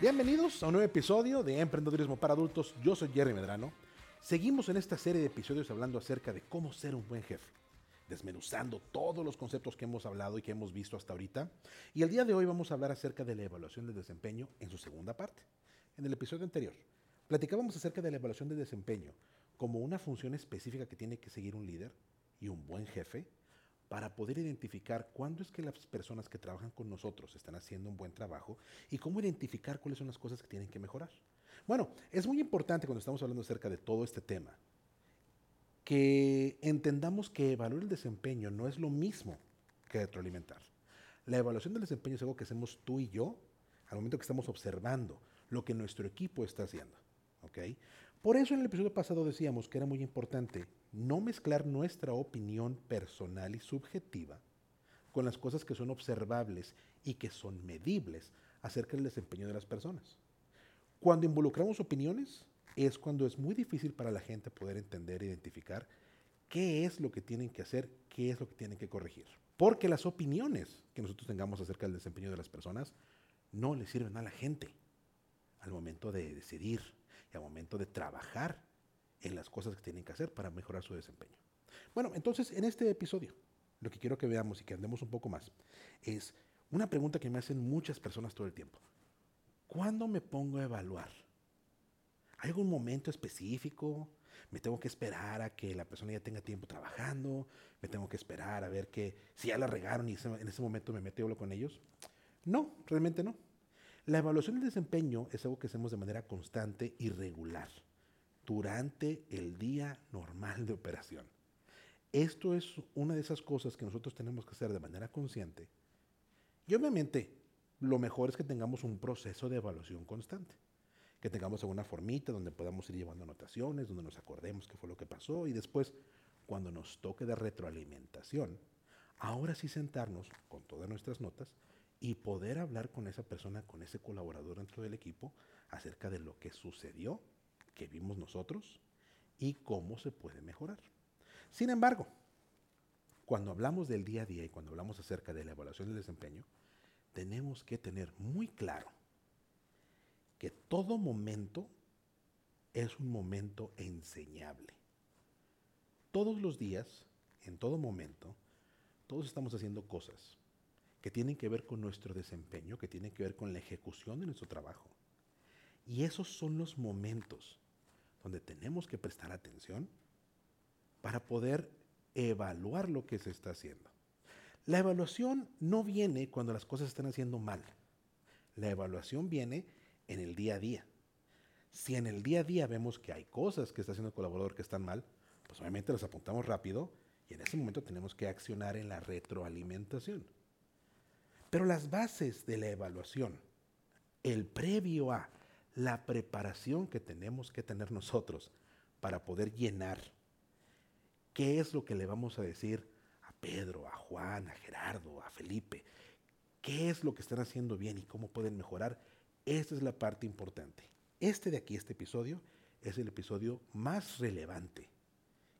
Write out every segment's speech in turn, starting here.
Bienvenidos a un nuevo episodio de Emprendedurismo para Adultos. Yo soy Jerry Medrano. Seguimos en esta serie de episodios hablando acerca de cómo ser un buen jefe, desmenuzando todos los conceptos que hemos hablado y que hemos visto hasta ahorita. Y el día de hoy vamos a hablar acerca de la evaluación del desempeño en su segunda parte. En el episodio anterior, platicábamos acerca de la evaluación de desempeño como una función específica que tiene que seguir un líder y un buen jefe para poder identificar cuándo es que las personas que trabajan con nosotros están haciendo un buen trabajo y cómo identificar cuáles son las cosas que tienen que mejorar. Bueno, es muy importante cuando estamos hablando acerca de todo este tema que entendamos que evaluar el desempeño no es lo mismo que retroalimentar. La evaluación del desempeño es algo que hacemos tú y yo al momento que estamos observando lo que nuestro equipo está haciendo. Por eso en el episodio pasado decíamos que era muy importante no mezclar nuestra opinión personal y subjetiva con las cosas que son observables y que son medibles acerca del desempeño de las personas. Cuando involucramos opiniones es cuando es muy difícil para la gente poder entender e identificar qué es lo que tienen que hacer, qué es lo que tienen que corregir. Porque las opiniones que nosotros tengamos acerca del desempeño de las personas no le sirven a la gente al momento de decidir y al momento de trabajar en las cosas que tienen que hacer para mejorar su desempeño. Bueno, entonces en este episodio lo que quiero que veamos y que andemos un poco más es una pregunta que me hacen muchas personas todo el tiempo. ¿Cuándo me pongo a evaluar? ¿Hay algún momento específico? ¿Me tengo que esperar a que la persona ya tenga tiempo trabajando? ¿Me tengo que esperar a ver que si ya la regaron y en ese momento me meto con ellos? No, realmente no. La evaluación del desempeño es algo que hacemos de manera constante y regular durante el día normal de operación. Esto es una de esas cosas que nosotros tenemos que hacer de manera consciente. Y obviamente, lo mejor es que tengamos un proceso de evaluación constante. Que tengamos alguna formita donde podamos ir llevando anotaciones, donde nos acordemos qué fue lo que pasó y después, cuando nos toque de retroalimentación, ahora sí sentarnos con todas nuestras notas y poder hablar con esa persona, con ese colaborador dentro del equipo acerca de lo que sucedió que vimos nosotros y cómo se puede mejorar. Sin embargo, cuando hablamos del día a día y cuando hablamos acerca de la evaluación del desempeño, tenemos que tener muy claro que todo momento es un momento enseñable. Todos los días, en todo momento, todos estamos haciendo cosas que tienen que ver con nuestro desempeño, que tienen que ver con la ejecución de nuestro trabajo. Y esos son los momentos donde tenemos que prestar atención para poder evaluar lo que se está haciendo. La evaluación no viene cuando las cosas están haciendo mal. La evaluación viene en el día a día. Si en el día a día vemos que hay cosas que está haciendo el colaborador que están mal, pues obviamente las apuntamos rápido y en ese momento tenemos que accionar en la retroalimentación. Pero las bases de la evaluación, el previo a la preparación que tenemos que tener nosotros para poder llenar qué es lo que le vamos a decir a Pedro, a Juan, a Gerardo, a Felipe, qué es lo que están haciendo bien y cómo pueden mejorar. Esta es la parte importante. Este de aquí, este episodio, es el episodio más relevante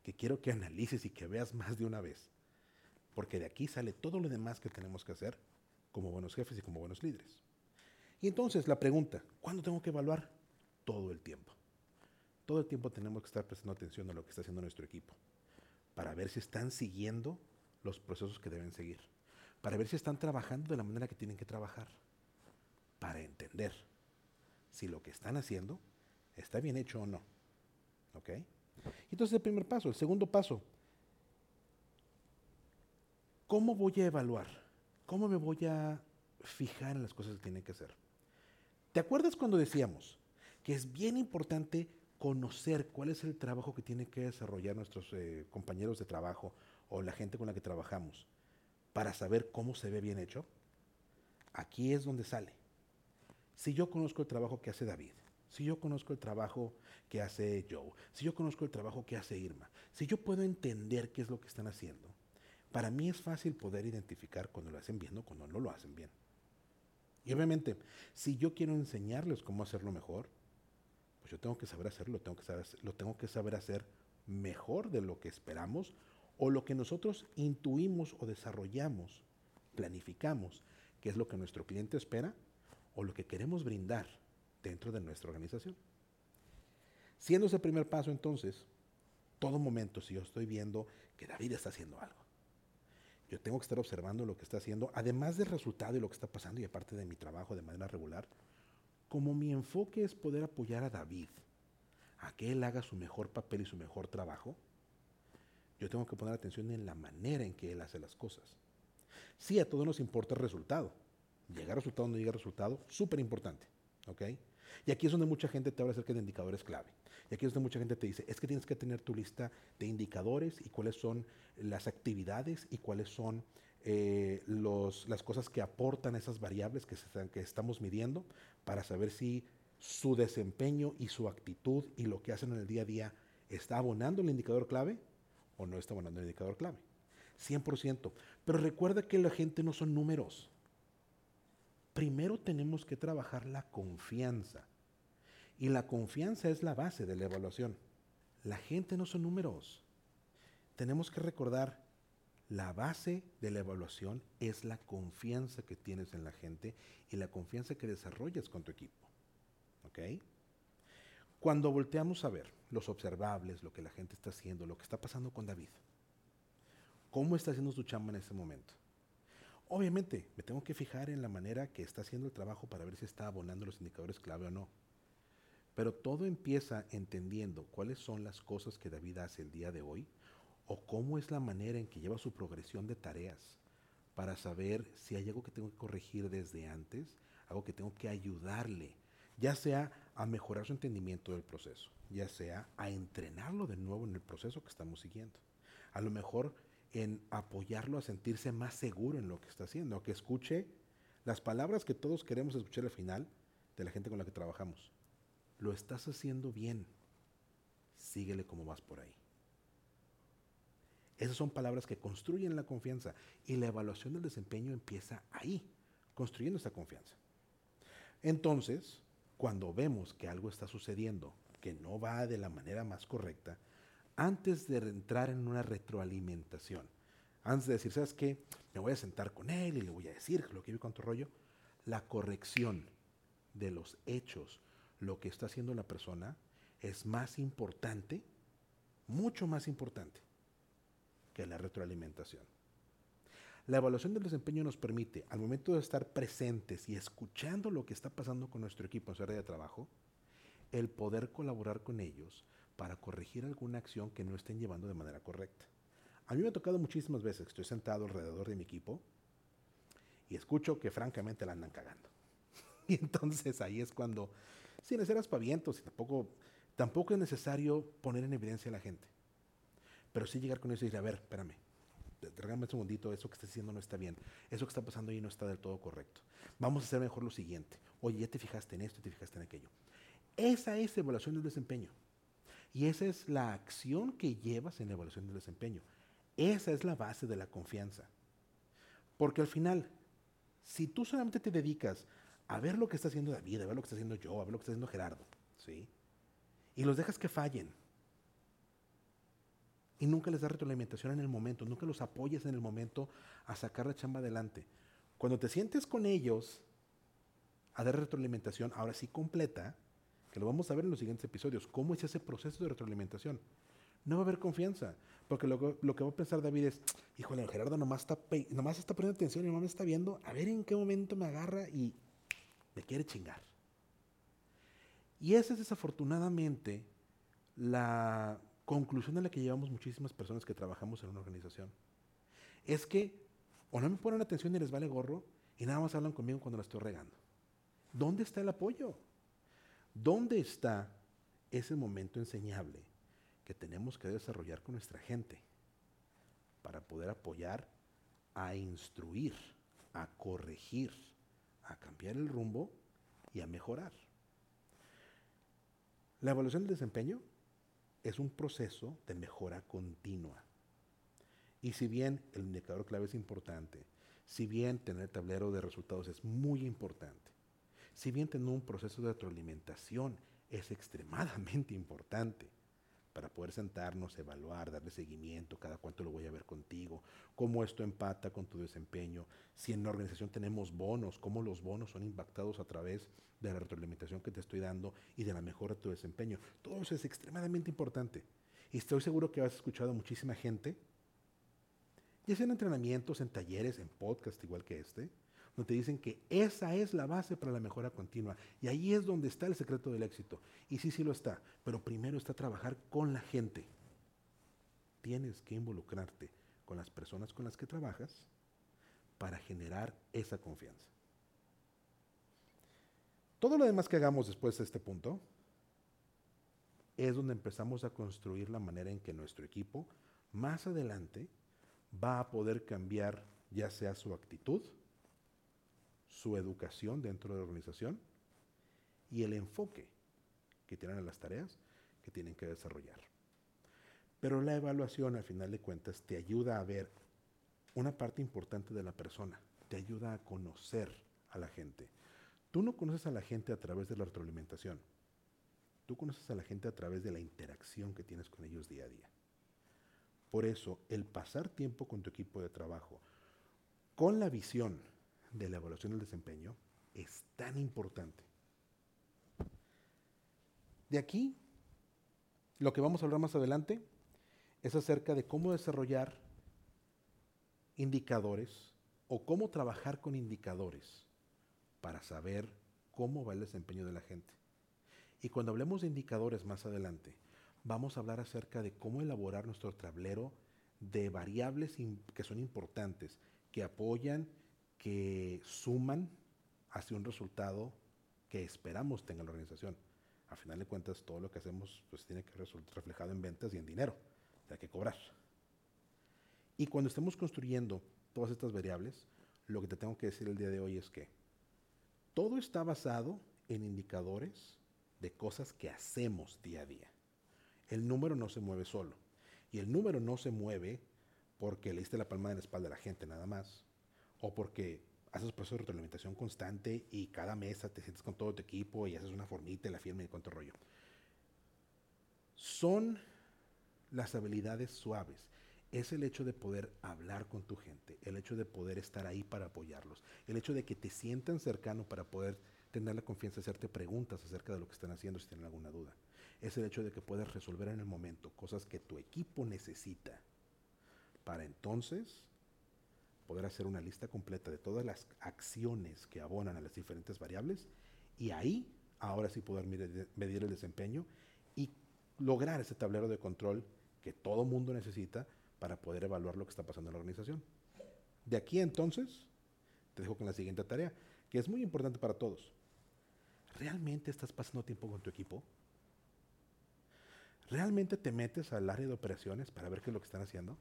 que quiero que analices y que veas más de una vez. Porque de aquí sale todo lo demás que tenemos que hacer como buenos jefes y como buenos líderes. Y entonces la pregunta, ¿cuándo tengo que evaluar? Todo el tiempo. Todo el tiempo tenemos que estar prestando atención a lo que está haciendo nuestro equipo, para ver si están siguiendo los procesos que deben seguir, para ver si están trabajando de la manera que tienen que trabajar, para entender si lo que están haciendo está bien hecho o no. ¿Ok? Entonces el primer paso. El segundo paso, ¿cómo voy a evaluar? ¿Cómo me voy a fijar en las cosas que tienen que hacer? ¿Te acuerdas cuando decíamos que es bien importante conocer cuál es el trabajo que tienen que desarrollar nuestros eh, compañeros de trabajo o la gente con la que trabajamos para saber cómo se ve bien hecho? Aquí es donde sale. Si yo conozco el trabajo que hace David, si yo conozco el trabajo que hace Joe, si yo conozco el trabajo que hace Irma, si yo puedo entender qué es lo que están haciendo, para mí es fácil poder identificar cuando lo hacen bien o cuando no lo hacen bien. Y obviamente, si yo quiero enseñarles cómo hacerlo mejor, pues yo tengo que saber hacerlo, lo tengo que saber, lo tengo que saber hacer mejor de lo que esperamos o lo que nosotros intuimos o desarrollamos, planificamos, que es lo que nuestro cliente espera o lo que queremos brindar dentro de nuestra organización. Siendo ese primer paso entonces, todo momento, si yo estoy viendo que David está haciendo algo, yo tengo que estar observando lo que está haciendo, además del resultado y lo que está pasando y aparte de mi trabajo de manera regular, como mi enfoque es poder apoyar a David a que él haga su mejor papel y su mejor trabajo, yo tengo que poner atención en la manera en que él hace las cosas. Sí, a todos nos importa el resultado. Llegar a resultado o no llegar a resultado, súper importante. ¿Ok? Y aquí es donde mucha gente te habla acerca de indicadores clave. Y aquí es donde mucha gente te dice, es que tienes que tener tu lista de indicadores y cuáles son las actividades y cuáles son eh, los, las cosas que aportan esas variables que, que estamos midiendo para saber si su desempeño y su actitud y lo que hacen en el día a día está abonando el indicador clave o no está abonando el indicador clave. 100%. Pero recuerda que la gente no son números. Primero tenemos que trabajar la confianza. Y la confianza es la base de la evaluación. La gente no son números. Tenemos que recordar, la base de la evaluación es la confianza que tienes en la gente y la confianza que desarrollas con tu equipo. ¿Ok? Cuando volteamos a ver los observables, lo que la gente está haciendo, lo que está pasando con David, ¿cómo está haciendo su chamba en este momento? Obviamente, me tengo que fijar en la manera que está haciendo el trabajo para ver si está abonando los indicadores clave o no. Pero todo empieza entendiendo cuáles son las cosas que David hace el día de hoy o cómo es la manera en que lleva su progresión de tareas para saber si hay algo que tengo que corregir desde antes, algo que tengo que ayudarle, ya sea a mejorar su entendimiento del proceso, ya sea a entrenarlo de nuevo en el proceso que estamos siguiendo. A lo mejor en apoyarlo a sentirse más seguro en lo que está haciendo, a que escuche las palabras que todos queremos escuchar al final de la gente con la que trabajamos. Lo estás haciendo bien. Síguele como vas por ahí. Esas son palabras que construyen la confianza y la evaluación del desempeño empieza ahí, construyendo esa confianza. Entonces, cuando vemos que algo está sucediendo que no va de la manera más correcta, antes de entrar en una retroalimentación, antes de decir, ¿sabes qué? Me voy a sentar con él y le voy a decir lo que vi con tu rollo, la corrección de los hechos, lo que está haciendo la persona, es más importante, mucho más importante que la retroalimentación. La evaluación del desempeño nos permite, al momento de estar presentes y escuchando lo que está pasando con nuestro equipo en su área de trabajo, el poder colaborar con ellos para corregir alguna acción que no estén llevando de manera correcta. A mí me ha tocado muchísimas veces que estoy sentado alrededor de mi equipo y escucho que francamente la andan cagando. Y entonces ahí es cuando, sin hacer aspavientos, y tampoco, tampoco es necesario poner en evidencia a la gente. Pero sí llegar con ellos y decir, a ver, espérame, trágame un segundito, eso que estás haciendo no está bien, eso que está pasando ahí no está del todo correcto. Vamos a hacer mejor lo siguiente. Oye, ya te fijaste en esto, te fijaste en aquello. Esa es evaluación del desempeño. Y esa es la acción que llevas en la evaluación del desempeño. Esa es la base de la confianza. Porque al final, si tú solamente te dedicas a ver lo que está haciendo David, a ver lo que está haciendo yo, a ver lo que está haciendo Gerardo, ¿sí? Y los dejas que fallen. Y nunca les das retroalimentación en el momento, nunca los apoyas en el momento a sacar la chamba adelante. Cuando te sientes con ellos a dar retroalimentación, ahora sí completa, que lo vamos a ver en los siguientes episodios, cómo es ese proceso de retroalimentación. No va a haber confianza, porque lo, lo que va a pensar David es, híjole, Gerardo nomás está, nomás está poniendo atención y nomás me está viendo, a ver en qué momento me agarra y me quiere chingar. Y esa es desafortunadamente la conclusión a la que llevamos muchísimas personas que trabajamos en una organización. Es que o no me ponen atención y les vale gorro y nada más hablan conmigo cuando la estoy regando. ¿Dónde está el apoyo? ¿Dónde está ese momento enseñable que tenemos que desarrollar con nuestra gente para poder apoyar a instruir, a corregir, a cambiar el rumbo y a mejorar? La evaluación del desempeño es un proceso de mejora continua. Y si bien el indicador clave es importante, si bien tener tablero de resultados es muy importante, si bien tener un proceso de retroalimentación es extremadamente importante para poder sentarnos, evaluar, darle seguimiento, cada cuánto lo voy a ver contigo, cómo esto empata con tu desempeño, si en la organización tenemos bonos, cómo los bonos son impactados a través de la retroalimentación que te estoy dando y de la mejora de tu desempeño. Todo eso es extremadamente importante. Y estoy seguro que has escuchado a muchísima gente, ya sea en entrenamientos, en talleres, en podcast igual que este, donde te dicen que esa es la base para la mejora continua. Y ahí es donde está el secreto del éxito. Y sí, sí lo está. Pero primero está trabajar con la gente. Tienes que involucrarte con las personas con las que trabajas para generar esa confianza. Todo lo demás que hagamos después de este punto es donde empezamos a construir la manera en que nuestro equipo más adelante va a poder cambiar ya sea su actitud, su educación dentro de la organización y el enfoque que tienen en las tareas que tienen que desarrollar. Pero la evaluación, al final de cuentas, te ayuda a ver una parte importante de la persona, te ayuda a conocer a la gente. Tú no conoces a la gente a través de la retroalimentación, tú conoces a la gente a través de la interacción que tienes con ellos día a día. Por eso, el pasar tiempo con tu equipo de trabajo, con la visión de la evaluación del desempeño es tan importante. De aquí, lo que vamos a hablar más adelante es acerca de cómo desarrollar indicadores o cómo trabajar con indicadores para saber cómo va el desempeño de la gente. Y cuando hablemos de indicadores más adelante, vamos a hablar acerca de cómo elaborar nuestro tablero de variables que son importantes, que apoyan que suman hacia un resultado que esperamos tenga la organización. A final de cuentas, todo lo que hacemos pues, tiene que resultar reflejado en ventas y en dinero. Hay que cobrar. Y cuando estemos construyendo todas estas variables, lo que te tengo que decir el día de hoy es que todo está basado en indicadores de cosas que hacemos día a día. El número no se mueve solo. Y el número no se mueve porque le diste la palma en la espalda a la gente nada más o porque haces proceso de retroalimentación constante y cada mesa te sientes con todo tu equipo y haces una formita y la firma y cuánto rollo. Son las habilidades suaves. Es el hecho de poder hablar con tu gente, el hecho de poder estar ahí para apoyarlos, el hecho de que te sientan cercano para poder tener la confianza de hacerte preguntas acerca de lo que están haciendo si tienen alguna duda. Es el hecho de que puedas resolver en el momento cosas que tu equipo necesita para entonces poder hacer una lista completa de todas las acciones que abonan a las diferentes variables y ahí ahora sí poder medir el desempeño y lograr ese tablero de control que todo mundo necesita para poder evaluar lo que está pasando en la organización. De aquí entonces, te dejo con la siguiente tarea, que es muy importante para todos. ¿Realmente estás pasando tiempo con tu equipo? ¿Realmente te metes al área de operaciones para ver qué es lo que están haciendo?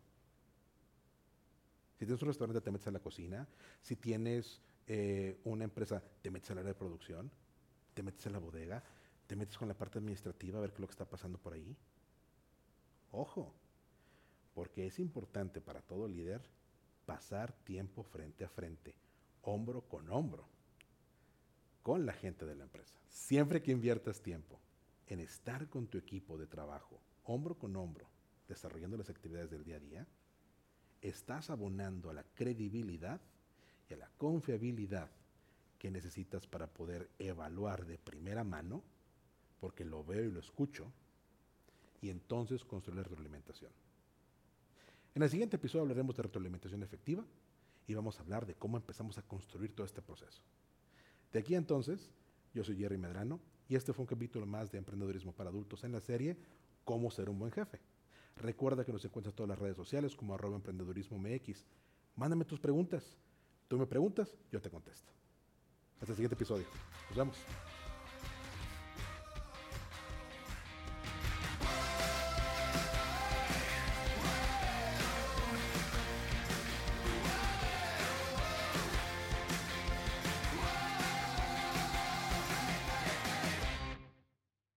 Si tienes un restaurante, te metes a la cocina. Si tienes eh, una empresa, te metes al área de producción, te metes en la bodega, te metes con la parte administrativa a ver qué es lo que está pasando por ahí. Ojo, porque es importante para todo líder pasar tiempo frente a frente, hombro con hombro, con la gente de la empresa. Siempre que inviertas tiempo en estar con tu equipo de trabajo, hombro con hombro, desarrollando las actividades del día a día, estás abonando a la credibilidad y a la confiabilidad que necesitas para poder evaluar de primera mano, porque lo veo y lo escucho, y entonces construir la retroalimentación. En el siguiente episodio hablaremos de retroalimentación efectiva y vamos a hablar de cómo empezamos a construir todo este proceso. De aquí entonces, yo soy Jerry Medrano y este fue un capítulo más de Emprendedurismo para Adultos en la serie Cómo ser un buen jefe. Recuerda que nos encuentras en todas las redes sociales como arroba emprendedurismo MX. Mándame tus preguntas. Tú me preguntas, yo te contesto. Hasta el siguiente episodio. Nos vemos.